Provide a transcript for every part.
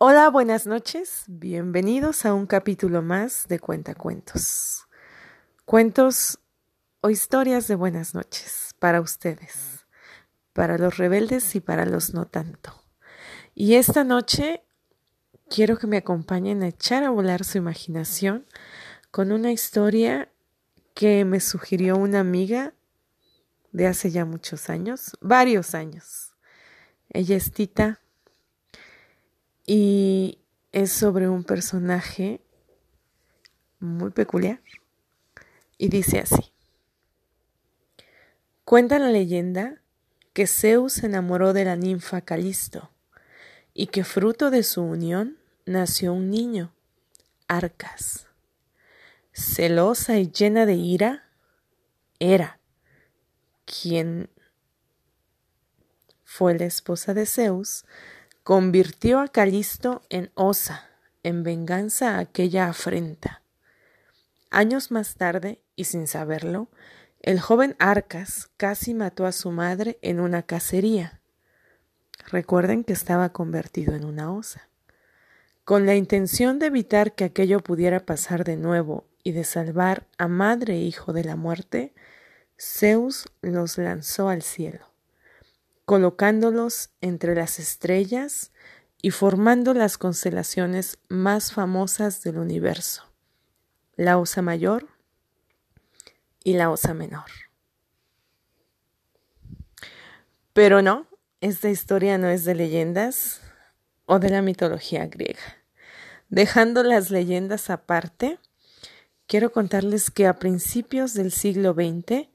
Hola, buenas noches. Bienvenidos a un capítulo más de Cuentacuentos. Cuentos o historias de buenas noches para ustedes, para los rebeldes y para los no tanto. Y esta noche quiero que me acompañen a echar a volar su imaginación con una historia que me sugirió una amiga de hace ya muchos años, varios años. Ella es Tita y es sobre un personaje muy peculiar y dice así. Cuenta la leyenda que Zeus se enamoró de la ninfa Calisto y que fruto de su unión nació un niño, Arcas. Celosa y llena de ira, era quien fue la esposa de Zeus, convirtió a Calisto en Osa, en venganza a aquella afrenta. Años más tarde, y sin saberlo, el joven Arcas casi mató a su madre en una cacería. Recuerden que estaba convertido en una osa. Con la intención de evitar que aquello pudiera pasar de nuevo y de salvar a madre e hijo de la muerte, Zeus los lanzó al cielo, colocándolos entre las estrellas y formando las constelaciones más famosas del universo, la Osa Mayor y la Osa Menor. Pero no, esta historia no es de leyendas o de la mitología griega. Dejando las leyendas aparte, quiero contarles que a principios del siglo XX,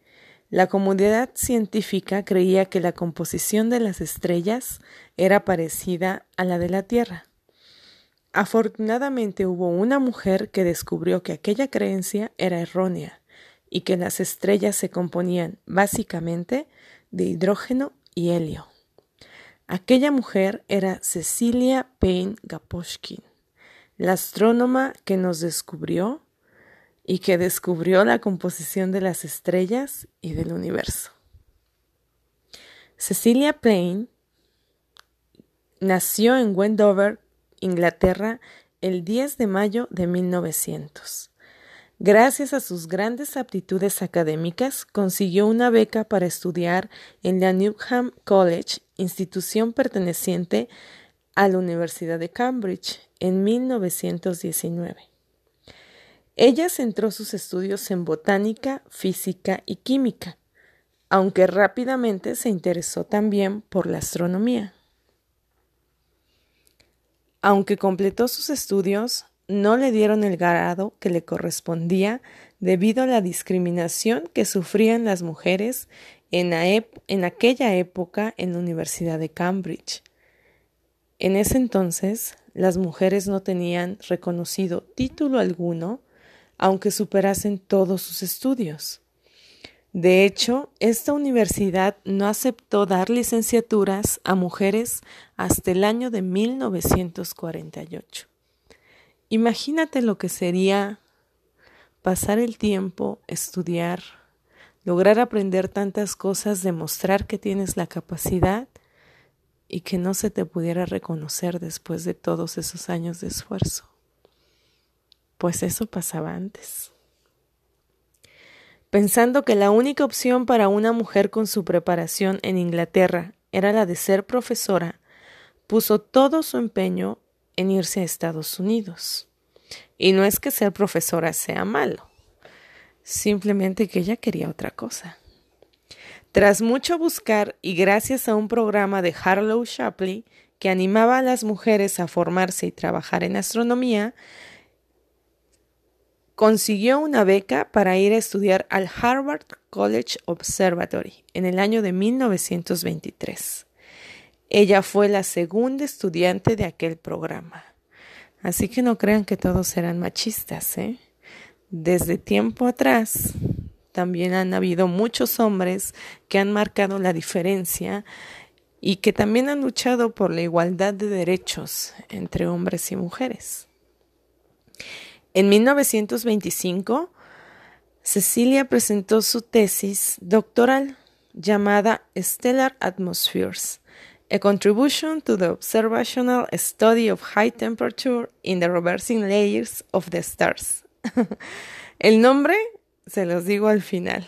la comunidad científica creía que la composición de las estrellas era parecida a la de la Tierra. Afortunadamente hubo una mujer que descubrió que aquella creencia era errónea y que las estrellas se componían básicamente de hidrógeno y helio. Aquella mujer era Cecilia Payne Gaposchkin, la astrónoma que nos descubrió y que descubrió la composición de las estrellas y del universo. Cecilia Payne nació en Wendover, Inglaterra, el 10 de mayo de 1900. Gracias a sus grandes aptitudes académicas, consiguió una beca para estudiar en la Newham College, institución perteneciente a la Universidad de Cambridge, en 1919. Ella centró sus estudios en botánica, física y química, aunque rápidamente se interesó también por la astronomía. Aunque completó sus estudios, no le dieron el grado que le correspondía debido a la discriminación que sufrían las mujeres en, aquella época en la Universidad de Cambridge. En ese entonces, las mujeres no tenían reconocido título alguno, aunque superasen todos sus estudios. De hecho, esta universidad no aceptó dar licenciaturas a mujeres hasta el año de 1948. Imagínate lo que sería pasar el tiempo, estudiar, lograr aprender tantas cosas, demostrar que tienes la capacidad y que no se te pudiera reconocer después de todos esos años de esfuerzo. Pues eso pasaba antes. Pensando que la única opción para una mujer con su preparación en Inglaterra era la de ser profesora, puso todo su empeño en irse a Estados Unidos. Y no es que ser profesora sea malo, simplemente que ella quería otra cosa. Tras mucho buscar y gracias a un programa de Harlow Shapley que animaba a las mujeres a formarse y trabajar en astronomía, consiguió una beca para ir a estudiar al Harvard College Observatory en el año de 1923. Ella fue la segunda estudiante de aquel programa. Así que no crean que todos eran machistas, ¿eh? Desde tiempo atrás también han habido muchos hombres que han marcado la diferencia y que también han luchado por la igualdad de derechos entre hombres y mujeres. En 1925, Cecilia presentó su tesis doctoral llamada Stellar Atmospheres A Contribution to the Observational Study of High Temperature in the Reversing Layers of the Stars. El nombre se los digo al final.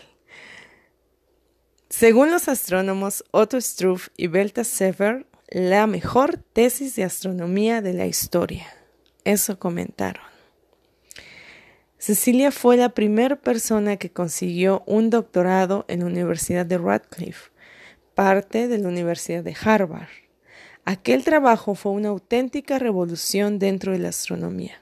Según los astrónomos Otto Struve y Belta Sefer, la mejor tesis de astronomía de la historia. Eso comentaron. Cecilia fue la primera persona que consiguió un doctorado en la Universidad de Radcliffe parte de la Universidad de Harvard. Aquel trabajo fue una auténtica revolución dentro de la astronomía.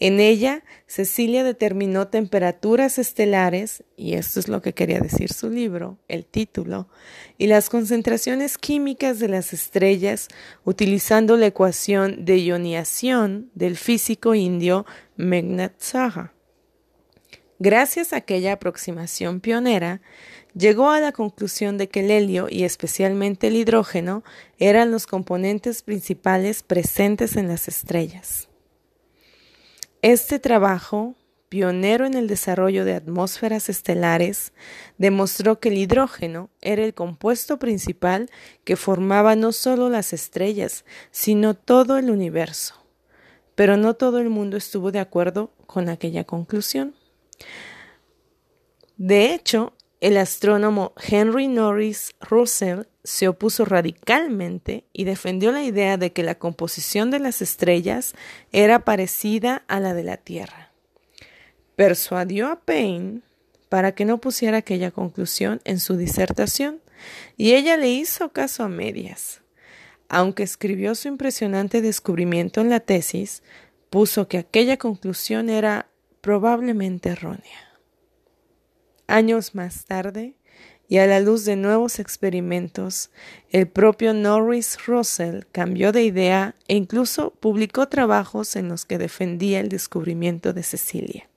En ella, Cecilia determinó temperaturas estelares, y esto es lo que quería decir su libro, el título, y las concentraciones químicas de las estrellas utilizando la ecuación de ionización del físico indio Meghnad Saha. Gracias a aquella aproximación pionera, llegó a la conclusión de que el helio y especialmente el hidrógeno eran los componentes principales presentes en las estrellas. Este trabajo, pionero en el desarrollo de atmósferas estelares, demostró que el hidrógeno era el compuesto principal que formaba no solo las estrellas, sino todo el universo. Pero no todo el mundo estuvo de acuerdo con aquella conclusión. De hecho, el astrónomo Henry Norris Russell se opuso radicalmente y defendió la idea de que la composición de las estrellas era parecida a la de la Tierra. Persuadió a Payne para que no pusiera aquella conclusión en su disertación, y ella le hizo caso a medias. Aunque escribió su impresionante descubrimiento en la tesis, puso que aquella conclusión era probablemente errónea. Años más tarde, y a la luz de nuevos experimentos, el propio Norris Russell cambió de idea e incluso publicó trabajos en los que defendía el descubrimiento de Cecilia.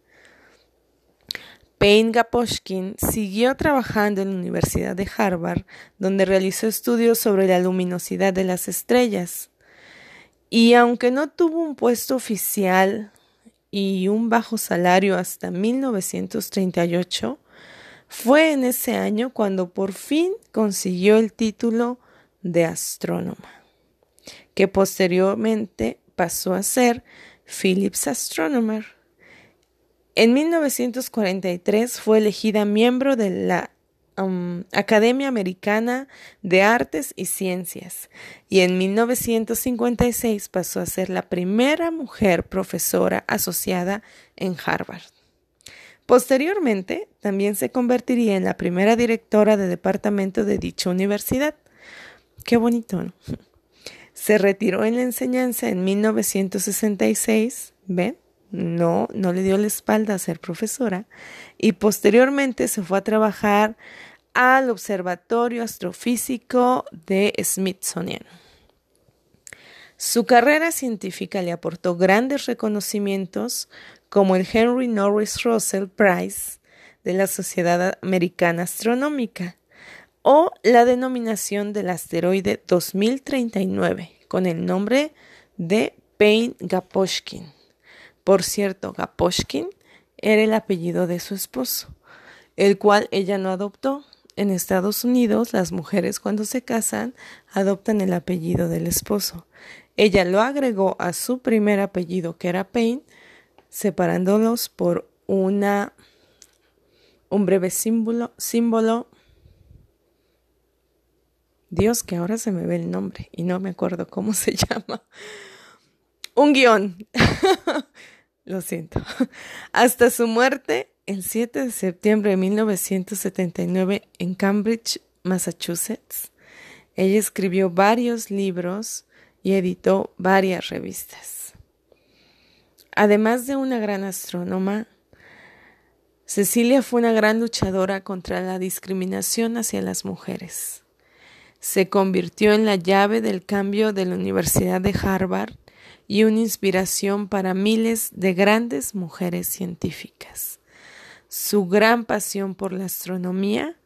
Payne Gaposchkin siguió trabajando en la Universidad de Harvard, donde realizó estudios sobre la luminosidad de las estrellas. Y aunque no tuvo un puesto oficial y un bajo salario hasta 1938, fue en ese año cuando por fin consiguió el título de astrónoma, que posteriormente pasó a ser Phillips Astronomer. En 1943 fue elegida miembro de la um, Academia Americana de Artes y Ciencias y en 1956 pasó a ser la primera mujer profesora asociada en Harvard. Posteriormente, también se convertiría en la primera directora de departamento de dicha universidad. Qué bonito, ¿no? Se retiró en la enseñanza en 1966, ¿ven? No, no le dio la espalda a ser profesora y posteriormente se fue a trabajar al Observatorio Astrofísico de Smithsonian. Su carrera científica le aportó grandes reconocimientos como el Henry Norris Russell Prize de la Sociedad Americana Astronómica o la denominación del asteroide 2039 con el nombre de Payne Gaposchkin. Por cierto, Gaposchkin era el apellido de su esposo, el cual ella no adoptó. En Estados Unidos, las mujeres cuando se casan adoptan el apellido del esposo. Ella lo agregó a su primer apellido, que era Payne, separándolos por una un breve símbolo, símbolo. Dios, que ahora se me ve el nombre y no me acuerdo cómo se llama. Un guion. Lo siento. Hasta su muerte el 7 de septiembre de 1979 en Cambridge, Massachusetts. Ella escribió varios libros y editó varias revistas. Además de una gran astrónoma, Cecilia fue una gran luchadora contra la discriminación hacia las mujeres. Se convirtió en la llave del cambio de la Universidad de Harvard y una inspiración para miles de grandes mujeres científicas. Su gran pasión por la astronomía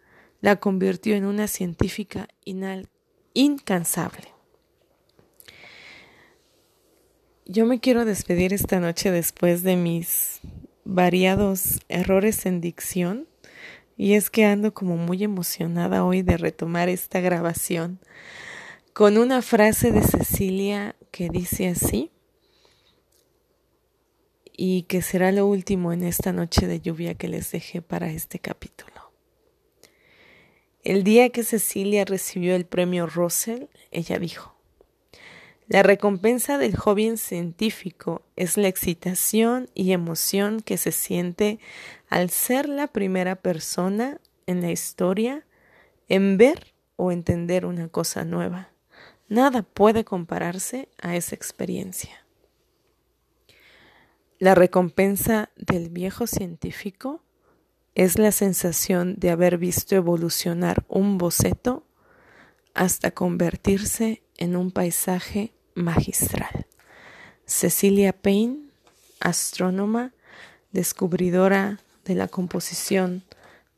la convirtió en una científica incansable. Yo me quiero despedir esta noche después de mis variados errores en dicción y es que ando como muy emocionada hoy de retomar esta grabación. con una frase de Cecilia que dice así y que será lo último en esta noche de lluvia que les dejé para este capítulo. El día que Cecilia recibió el premio Russell, ella dijo, la recompensa del joven científico es la excitación y emoción que se siente al ser la primera persona en la historia en ver o entender una cosa nueva. Nada puede compararse a esa experiencia. La recompensa del viejo científico es la sensación de haber visto evolucionar un boceto hasta convertirse en un paisaje magistral. Cecilia Payne, astrónoma, descubridora de la composición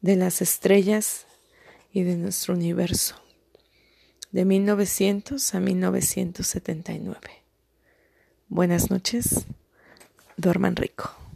de las estrellas y de nuestro universo, de 1900 a 1979. Buenas noches, duerman rico.